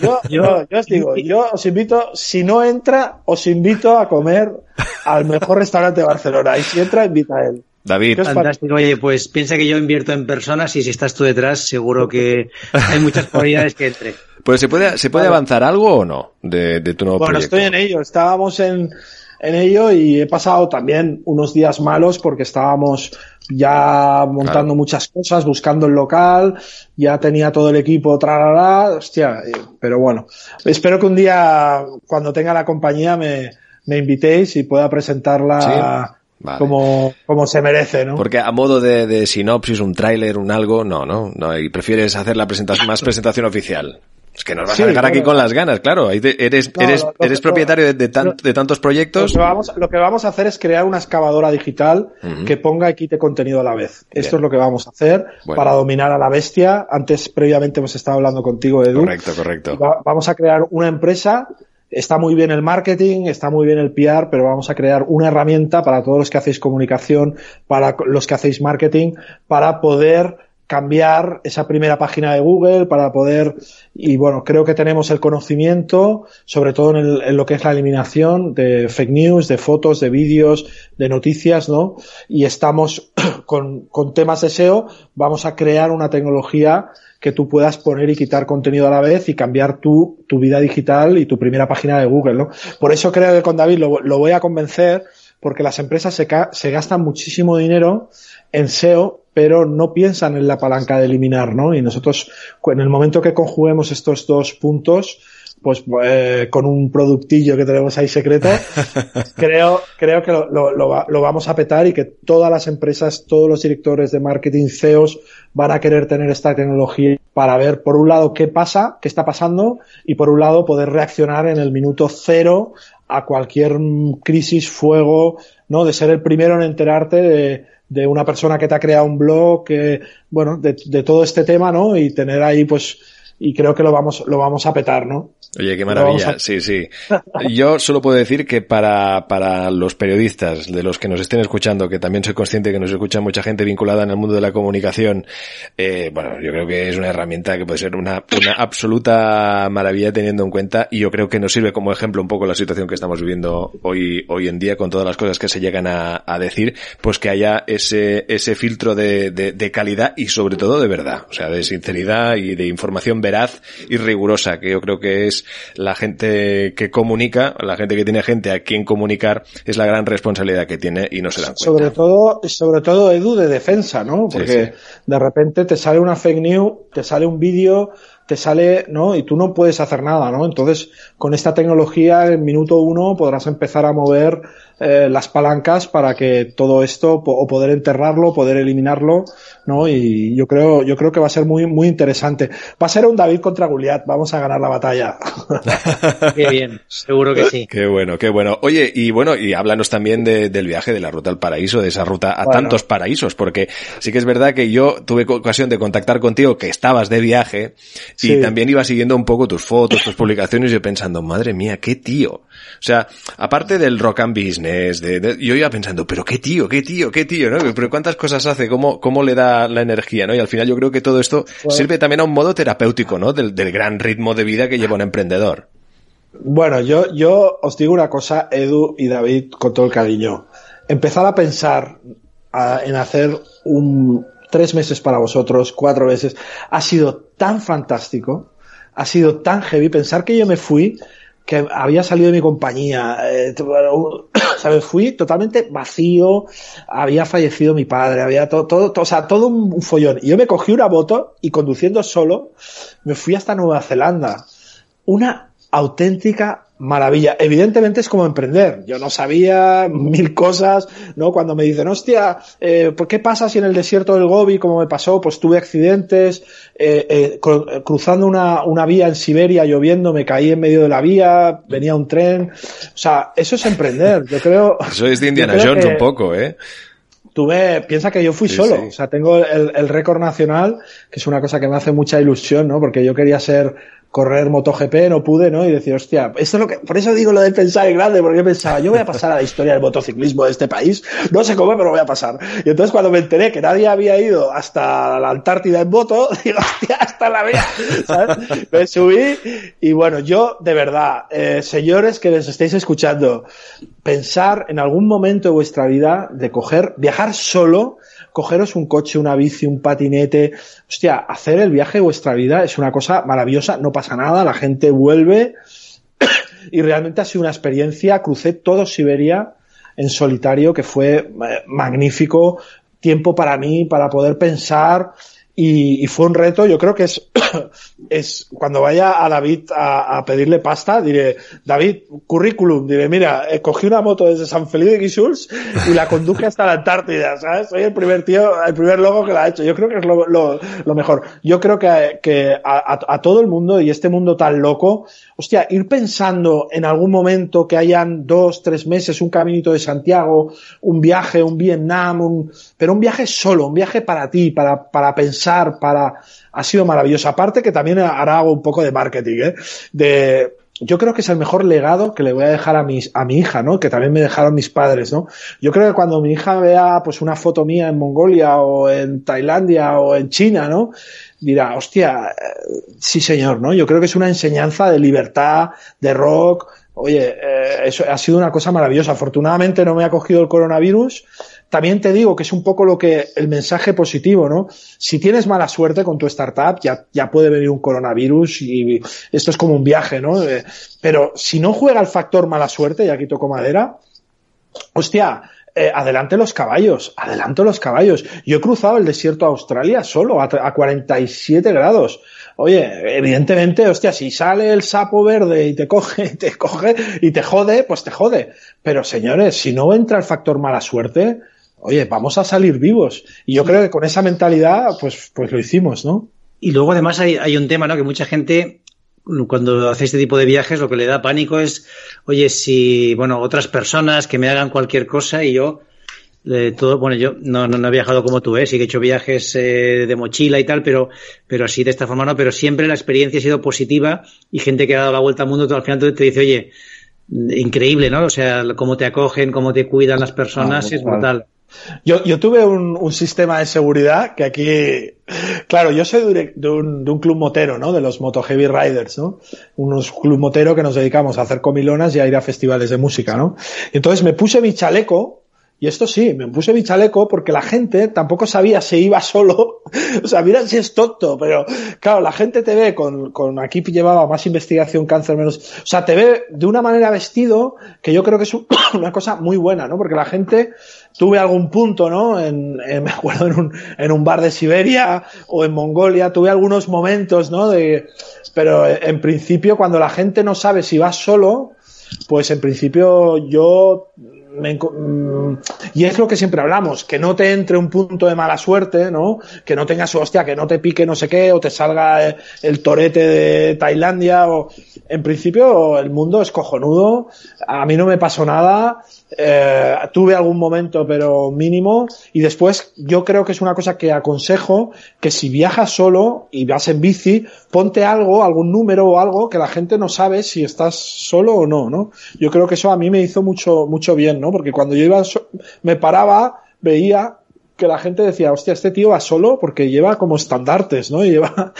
Yo, yo, yo os digo, yo os invito, si no entra, os invito a comer al mejor restaurante de Barcelona. Y si entra, invita a él. David. Fantástico. Oye, pues piensa que yo invierto en personas y si estás tú detrás, seguro que hay muchas probabilidades que entre. Pues se puede, se puede avanzar algo o no de, de tu nuevo bueno, proyecto. estoy en ello. Estábamos en, en ello y he pasado también unos días malos porque estábamos ya montando muchas cosas, buscando el local, ya tenía todo el equipo, trarara, hostia, eh, pero bueno, espero que un día cuando tenga la compañía me, me invitéis y pueda presentarla como, como se merece, ¿no? Porque a modo de, de sinopsis, un tráiler, un algo, no, no, no, y prefieres hacer la presentación, más presentación oficial. Es que nos vas a dejar aquí con las ganas, claro. Eres, eres, eres propietario de, de, tantos proyectos. Lo que, vamos, lo que, vamos, a hacer es crear una excavadora digital que ponga y quite contenido a la vez. Esto es lo que vamos a hacer para dominar a la bestia. Antes, previamente, hemos estado hablando contigo, Edu. Correcto, correcto. vamos a crear una empresa Está muy bien el marketing, está muy bien el PR, pero vamos a crear una herramienta para todos los que hacéis comunicación, para los que hacéis marketing, para poder cambiar esa primera página de Google para poder, y bueno, creo que tenemos el conocimiento, sobre todo en, lo que es la eliminación de fake news, de fotos, de vídeos, de noticias, ¿no? Y estamos con, con temas de SEO, vamos a crear una tecnología que tú puedas poner y quitar contenido a la vez y cambiar tu, tu vida digital y tu primera página de Google, ¿no? Por eso creo que con David lo, lo voy a convencer, porque las empresas se, se gastan muchísimo dinero en SEO pero no piensan en la palanca de eliminar, ¿no? Y nosotros, en el momento que conjuguemos estos dos puntos, pues eh, con un productillo que tenemos ahí secreto, creo, creo que lo, lo, lo, vamos a petar y que todas las empresas, todos los directores de marketing, CEOs, van a querer tener esta tecnología para ver, por un lado, qué pasa, qué está pasando, y por un lado, poder reaccionar en el minuto cero a cualquier crisis, fuego, ¿no? De ser el primero en enterarte de, de una persona que te ha creado un blog, que, bueno, de, de, todo este tema, ¿no? Y tener ahí, pues, y creo que lo vamos, lo vamos a petar, ¿no? Oye, qué maravilla. Sí, sí. Yo solo puedo decir que para, para los periodistas, de los que nos estén escuchando, que también soy consciente que nos escucha mucha gente vinculada en el mundo de la comunicación, eh, bueno, yo creo que es una herramienta que puede ser una, una absoluta maravilla teniendo en cuenta y yo creo que nos sirve como ejemplo un poco la situación que estamos viviendo hoy, hoy en día con todas las cosas que se llegan a, a decir, pues que haya ese, ese filtro de, de, de calidad y sobre todo de verdad, o sea, de sinceridad y de información veraz y rigurosa, que yo creo que es la gente que comunica, la gente que tiene gente a quien comunicar, es la gran responsabilidad que tiene y no se dan cuenta. Sobre todo, sobre todo, Edu, de defensa, ¿no? Porque de repente te sale una fake news, te sale un vídeo, te sale, ¿no? Y tú no puedes hacer nada, ¿no? Entonces, con esta tecnología, en minuto uno podrás empezar a mover eh, las palancas para que todo esto, o poder enterrarlo, poder eliminarlo, ¿no? Y yo creo, yo creo que va a ser muy, muy interesante. Va a ser un David contra Goliat, vamos a ganar la batalla. Qué bien, seguro que sí. Qué bueno, qué bueno. Oye, y bueno, y háblanos también de, del viaje de la ruta al paraíso, de esa ruta a tantos paraísos, porque sí que es verdad que yo tuve ocasión de contactar contigo, que estabas de viaje, y también iba siguiendo un poco tus fotos, tus publicaciones, y yo pensando, madre mía, qué tío. O sea, aparte del rock and business, de, yo iba pensando, pero qué tío, qué tío, qué tío, ¿no? Pero cuántas cosas hace, cómo, cómo le da la, energía, ¿no? Y al final yo creo que todo esto sirve también a un modo terapéutico, ¿no? Del, del, gran ritmo de vida que lleva un emprendedor. Bueno, yo, yo os digo una cosa, Edu y David, con todo el cariño. Empezar a pensar a, en hacer un tres meses para vosotros, cuatro meses, ha sido tan fantástico, ha sido tan heavy. Pensar que yo me fui que había salido de mi compañía, eh, ¿sabes? Fui totalmente vacío, había fallecido mi padre, había todo, todo, todo, o sea, todo un follón. Y yo me cogí una moto y conduciendo solo, me fui hasta Nueva Zelanda. Una auténtica maravilla. Evidentemente es como emprender. Yo no sabía mil cosas, ¿no? Cuando me dicen, hostia, eh, ¿por qué pasa si en el desierto del Gobi, como me pasó, pues tuve accidentes, eh, eh, cruzando una, una vía en Siberia, lloviendo, me caí en medio de la vía, venía un tren. O sea, eso es emprender. Yo creo. Eso es de Indiana Jones un poco, ¿eh? tuve, piensa que yo fui solo, o sea, tengo el, el récord nacional, que es una cosa que me hace mucha ilusión, ¿no? Porque yo quería ser correr MotoGP, no pude, ¿no? Y decir, hostia, esto es lo que, por eso digo lo de pensar en grande, porque yo pensaba, yo voy a pasar a la historia del motociclismo de este país, no sé cómo, pero voy a pasar. Y entonces cuando me enteré que nadie había ido hasta la Antártida en moto, digo, hostia, hasta la ¿sabes? Me subí y bueno, yo, de verdad, eh, señores que les estéis escuchando, pensar en algún momento de vuestra vida de coger, viajar solo, cogeros un coche, una bici, un patinete, hostia, hacer el viaje de vuestra vida es una cosa maravillosa, no pasa nada, la gente vuelve y realmente ha sido una experiencia. Crucé todo Siberia en solitario, que fue eh, magnífico, tiempo para mí, para poder pensar, y, y, fue un reto, yo creo que es, es cuando vaya a David a, a, pedirle pasta, diré, David, currículum, diré, mira, eh, cogí una moto desde San Felipe de Guixols y la conduje hasta la Antártida, ¿sabes? Soy el primer tío, el primer logo que la ha hecho. Yo creo que es lo, lo, lo mejor. Yo creo que, que a, a, todo el mundo y este mundo tan loco, hostia, ir pensando en algún momento que hayan dos, tres meses, un caminito de Santiago, un viaje, un Vietnam, un, pero un viaje solo, un viaje para ti, para, para pensar para, ha sido maravilloso. Aparte que también hará un poco de marketing, ¿eh? De, yo creo que es el mejor legado que le voy a dejar a mi, a mi hija, ¿no? Que también me dejaron mis padres, ¿no? Yo creo que cuando mi hija vea, pues, una foto mía en Mongolia o en Tailandia o en China, ¿no? Dirá, hostia, eh, sí señor, ¿no? Yo creo que es una enseñanza de libertad, de rock. Oye, eh, eso ha sido una cosa maravillosa. Afortunadamente no me ha cogido el coronavirus, también te digo que es un poco lo que el mensaje positivo, ¿no? Si tienes mala suerte con tu startup, ya, ya puede venir un coronavirus y esto es como un viaje, ¿no? Eh, pero si no juega el factor mala suerte, y aquí toco madera, hostia, eh, adelante los caballos, adelante los caballos. Yo he cruzado el desierto de Australia solo a, a 47 grados. Oye, evidentemente, hostia, si sale el sapo verde y te coge, te coge y te jode, pues te jode. Pero señores, si no entra el factor mala suerte, oye, vamos a salir vivos. Y yo creo que con esa mentalidad, pues, pues lo hicimos, ¿no? Y luego además hay, hay un tema, ¿no? Que mucha gente cuando hace este tipo de viajes lo que le da pánico es, oye, si, bueno, otras personas que me hagan cualquier cosa y yo, eh, todo, bueno, yo no, no, no, he viajado como tú, ¿eh? sí que he hecho viajes eh, de mochila y tal, pero, pero así de esta forma no, pero siempre la experiencia ha sido positiva y gente que ha dado la vuelta al mundo, al final te dice, oye, increíble, ¿no? O sea, cómo te acogen, cómo te cuidan las personas, ah, es brutal. Yo, yo tuve un, un, sistema de seguridad que aquí, claro, yo soy de un, de un, club motero, ¿no? De los Moto Heavy Riders, ¿no? Unos club motero que nos dedicamos a hacer comilonas y a ir a festivales de música, ¿no? Entonces me puse mi chaleco, y esto sí, me puse mi chaleco porque la gente tampoco sabía si iba solo. o sea, mira si es tonto, pero claro, la gente te ve con, con aquí llevaba más investigación, cáncer, menos. O sea, te ve de una manera vestido que yo creo que es una cosa muy buena, ¿no? Porque la gente, tuve algún punto, ¿no? En, me acuerdo en un, en un bar de Siberia o en Mongolia, tuve algunos momentos, ¿no? De, pero en principio, cuando la gente no sabe si va solo, pues en principio yo me, mm, y es lo que siempre hablamos, que no te entre un punto de mala suerte, ¿no? Que no tengas, hostia, que no te pique no sé qué, o te salga el torete de Tailandia, o en principio el mundo es cojonudo, a mí no me pasó nada, eh, tuve algún momento, pero mínimo, y después yo creo que es una cosa que aconsejo, que si viajas solo y vas en bici, ponte algo, algún número o algo que la gente no sabe si estás solo o no, ¿no? Yo creo que eso a mí me hizo mucho, mucho bien, ¿no? Porque cuando yo iba, me paraba, veía que la gente decía, hostia, este tío va solo porque lleva como estandartes, ¿no? Y lleva,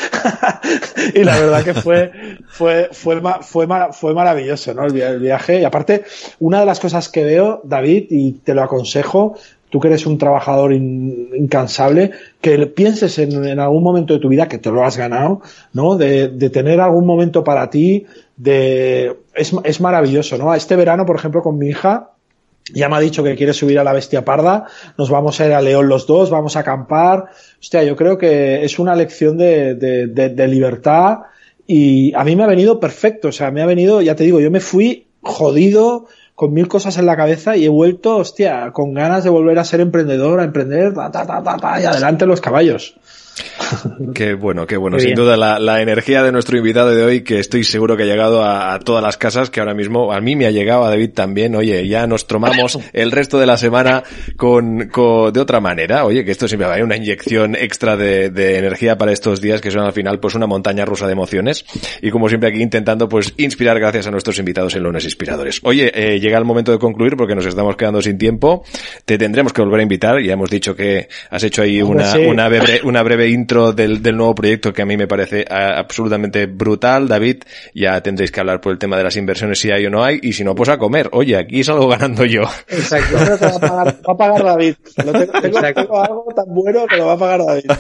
y la verdad que fue, fue, fue, fue, fue maravilloso, ¿no? El viaje. Y aparte, una de las cosas que veo, David, y te lo aconsejo, tú que eres un trabajador incansable, que pienses en, en, algún momento de tu vida que te lo has ganado, ¿no? De, de tener algún momento para ti, de, es, es maravilloso, ¿no? Este verano, por ejemplo, con mi hija, ya me ha dicho que quiere subir a la bestia parda, nos vamos a ir a León los dos, vamos a acampar. Hostia, yo creo que es una lección de, de, de, libertad y a mí me ha venido perfecto, o sea, me ha venido, ya te digo, yo me fui jodido, con mil cosas en la cabeza y he vuelto, hostia, con ganas de volver a ser emprendedor, a emprender, ta, ta, ta, ta, ta y adelante los caballos. Qué bueno, qué bueno. Sin duda la, la, energía de nuestro invitado de hoy, que estoy seguro que ha llegado a, a, todas las casas, que ahora mismo a mí me ha llegado, a David también. Oye, ya nos tomamos el resto de la semana con, con de otra manera. Oye, que esto siempre va a una inyección extra de, de, energía para estos días que son al final pues una montaña rusa de emociones. Y como siempre aquí intentando pues inspirar gracias a nuestros invitados en Lunes Inspiradores. Oye, eh, llega el momento de concluir porque nos estamos quedando sin tiempo. Te tendremos que volver a invitar. Ya hemos dicho que has hecho ahí una, sí. una breve, una breve intro del, del, nuevo proyecto que a mí me parece absolutamente brutal. David, ya tendréis que hablar por el tema de las inversiones si hay o no hay, y si no, pues a comer. Oye, aquí salgo ganando yo. Exacto. va, a pagar, va a pagar David. Lo tengo, tengo, tengo, algo tan bueno que lo va a pagar David.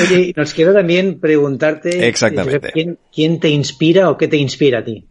Oye, nos quiero también preguntarte Exactamente. ¿quién, quién te inspira o qué te inspira a ti.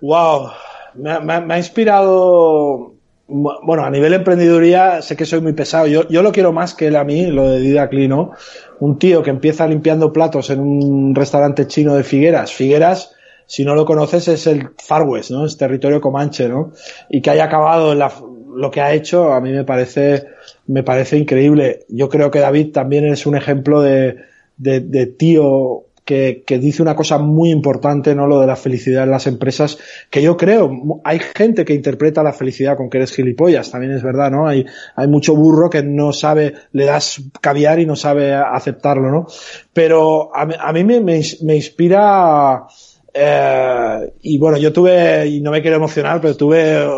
Wow, me, ha inspirado bueno, a nivel emprendeduría sé que soy muy pesado. Yo, yo lo quiero más que él a mí, lo de Dida Clino. Un tío que empieza limpiando platos en un restaurante chino de Figueras. Figueras, si no lo conoces, es el Far West, ¿no? Es territorio comanche, ¿no? Y que haya acabado la, lo que ha hecho, a mí me parece, me parece increíble. Yo creo que David también es un ejemplo de, de, de tío que, dice una cosa muy importante, ¿no? Lo de la felicidad en las empresas, que yo creo, hay gente que interpreta la felicidad con que eres gilipollas, también es verdad, ¿no? Hay, hay mucho burro que no sabe, le das caviar y no sabe aceptarlo, ¿no? Pero a, mí me, me, inspira, eh, y bueno, yo tuve, y no me quiero emocionar, pero tuve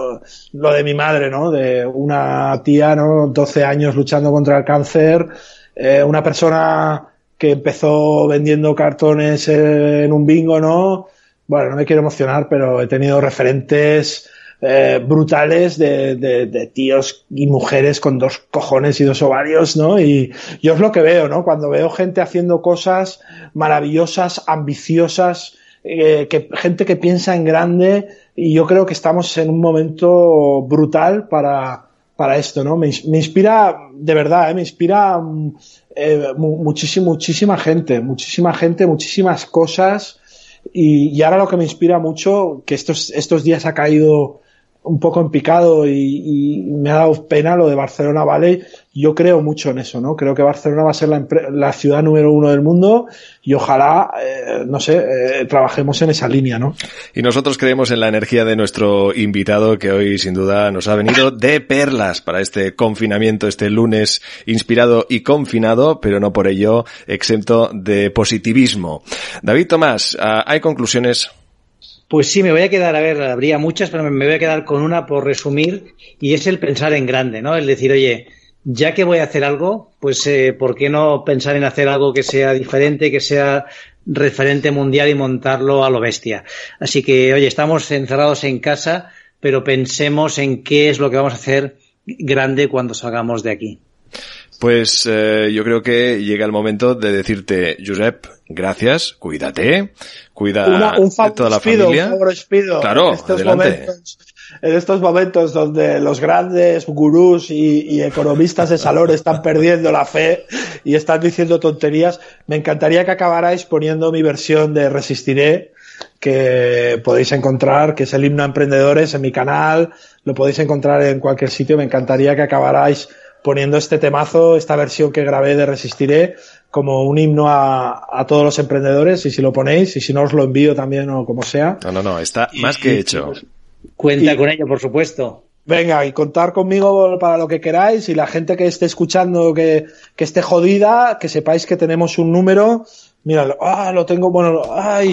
lo de mi madre, ¿no? De una tía, ¿no? 12 años luchando contra el cáncer, eh, una persona que empezó vendiendo cartones en un bingo, ¿no? Bueno, no me quiero emocionar, pero he tenido referentes eh, brutales de, de, tíos y mujeres con dos cojones y dos ovarios, ¿no? Y yo es lo que veo, ¿no? Cuando veo gente haciendo cosas maravillosas, ambiciosas, eh, que, gente que piensa en grande, y yo creo que estamos en un momento brutal para, para esto, ¿no? Me, inspira, de verdad, ¿eh? me inspira eh, muchísima, muchísima gente, muchísima gente, muchísimas cosas. Y, y, ahora lo que me inspira mucho, que estos, estos días ha caído un poco en picado y, me ha dado pena lo de Barcelona Valley. Yo creo mucho en eso, ¿no? Creo que Barcelona va a ser la, ciudad número uno del mundo y ojalá, eh, no sé, eh, trabajemos en esa línea, ¿no? Y nosotros creemos en la energía de nuestro invitado que hoy sin duda nos ha venido de perlas para este confinamiento, este lunes inspirado y confinado, pero no por ello exento de positivismo. David Tomás, ah, ¿hay conclusiones? Pues sí, me voy a quedar, a ver, habría muchas, pero me voy a quedar con una por resumir, y es el pensar en grande, ¿no? El decir, oye, ya que voy a hacer algo, pues eh, ¿por qué no pensar en hacer algo que sea diferente, que sea referente mundial y montarlo a lo bestia? Así que, oye, estamos encerrados en casa, pero pensemos en qué es lo que vamos a hacer grande cuando salgamos de aquí. Pues eh, yo creo que llega el momento de decirte, Josep, gracias, cuídate, cuida de toda la familia. claro, en estos Momentos, en estos momentos donde los grandes gurús y, economistas de salón están perdiendo la fe y están diciendo tonterías, me encantaría que acabarais poniendo mi versión de Resistiré, que podéis encontrar, que es el himno a emprendedores en mi canal, lo podéis encontrar en cualquier sitio, me encantaría que acabarais poniendo este temazo, esta versión que grabé de Resistiré, como un himno a, todos los emprendedores, y si lo ponéis, y si no os lo envío también o como sea. No, no, no, está más que hecho. Cuenta con ello, por supuesto. Venga, y contar conmigo para lo que queráis, y la gente que esté escuchando que, que esté jodida, que sepáis que tenemos un número Mira, ah, lo tengo, bueno, ay,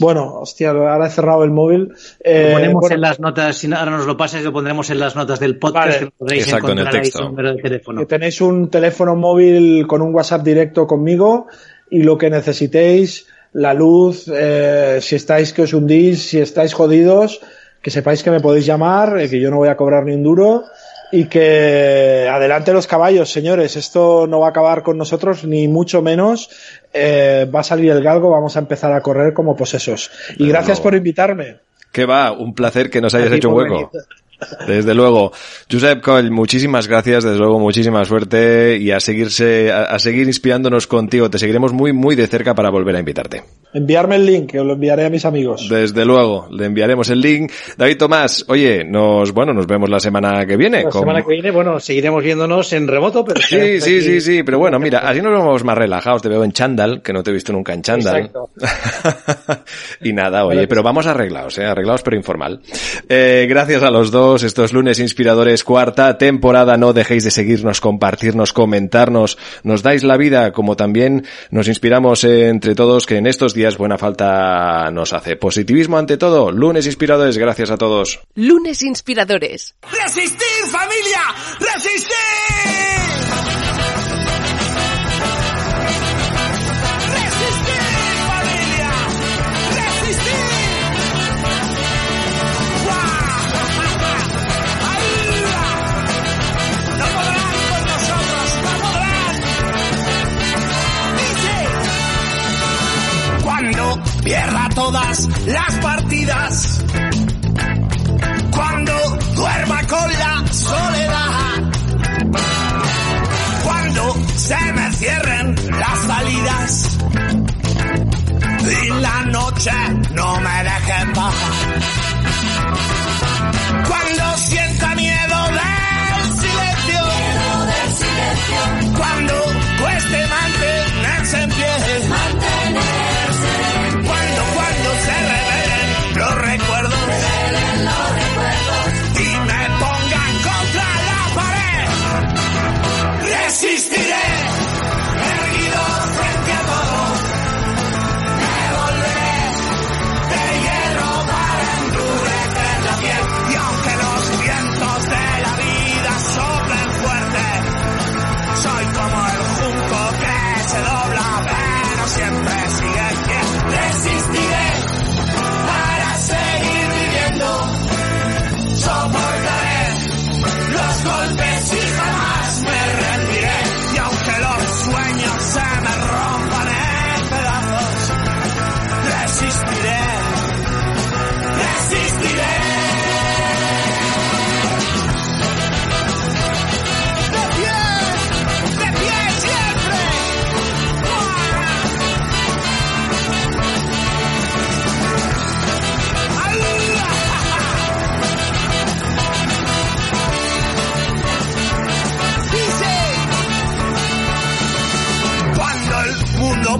bueno, hostia, ahora he cerrado el móvil. Eh, lo ponemos en las notas, si ahora nos lo pasas, lo pondremos en las notas del podcast, que podréis encontrar en el texto. Ahí número de teléfono. Que tenéis un teléfono móvil con un WhatsApp directo conmigo y lo que necesitéis, la luz, eh, si estáis que os hundís, si estáis jodidos, que sepáis que me podéis llamar, eh, que yo no voy a cobrar ni un duro y que adelante los caballos, señores. Esto no va a acabar con nosotros, ni mucho menos. Eh, va a salir el galgo, vamos a empezar a correr como posesos. Y gracias por invitarme. Que va, un placer que nos hayas hecho un hueco. Desde luego. Josep Coll, muchísimas gracias, desde luego muchísima suerte y a seguirse, a, seguir inspirándonos contigo. Te seguiremos muy, muy de cerca para volver a invitarte. Enviarme el link, que lo enviaré a mis amigos. Desde luego, le enviaremos el link. David Tomás, oye, nos, bueno, nos vemos la semana que viene. La semana que viene, bueno, seguiremos viéndonos en remoto, pero... Sí, sí, sí, sí, pero bueno, mira, así nos vemos más relajados. Te veo en chándal, que no te he visto nunca en chándal. Exacto. y nada, oye, pero vamos arreglados, eh, arreglados pero informal. Eh, gracias a los dos estos lunes inspiradores, cuarta temporada. No dejéis de seguirnos, compartirnos, comentarnos. Nos dais la vida, como también nos inspiramos entre todos, que en estos días buena falta nos hace. Positivismo ante todo. Lunes inspiradores, gracias a todos. Lunes inspiradores. ¡Resistir, familia! ¡Resistir! todas las partidas. Cuando duerma con la soledad. Cuando se me cierren las salidas. Y la noche no me dejen bajar.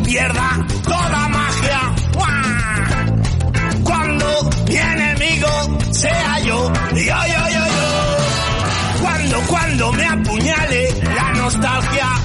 pierda toda magia. Cuando mi enemigo sea yo, yo, yo, yo, yo. Cuando, cuando me apuñale la nostalgia.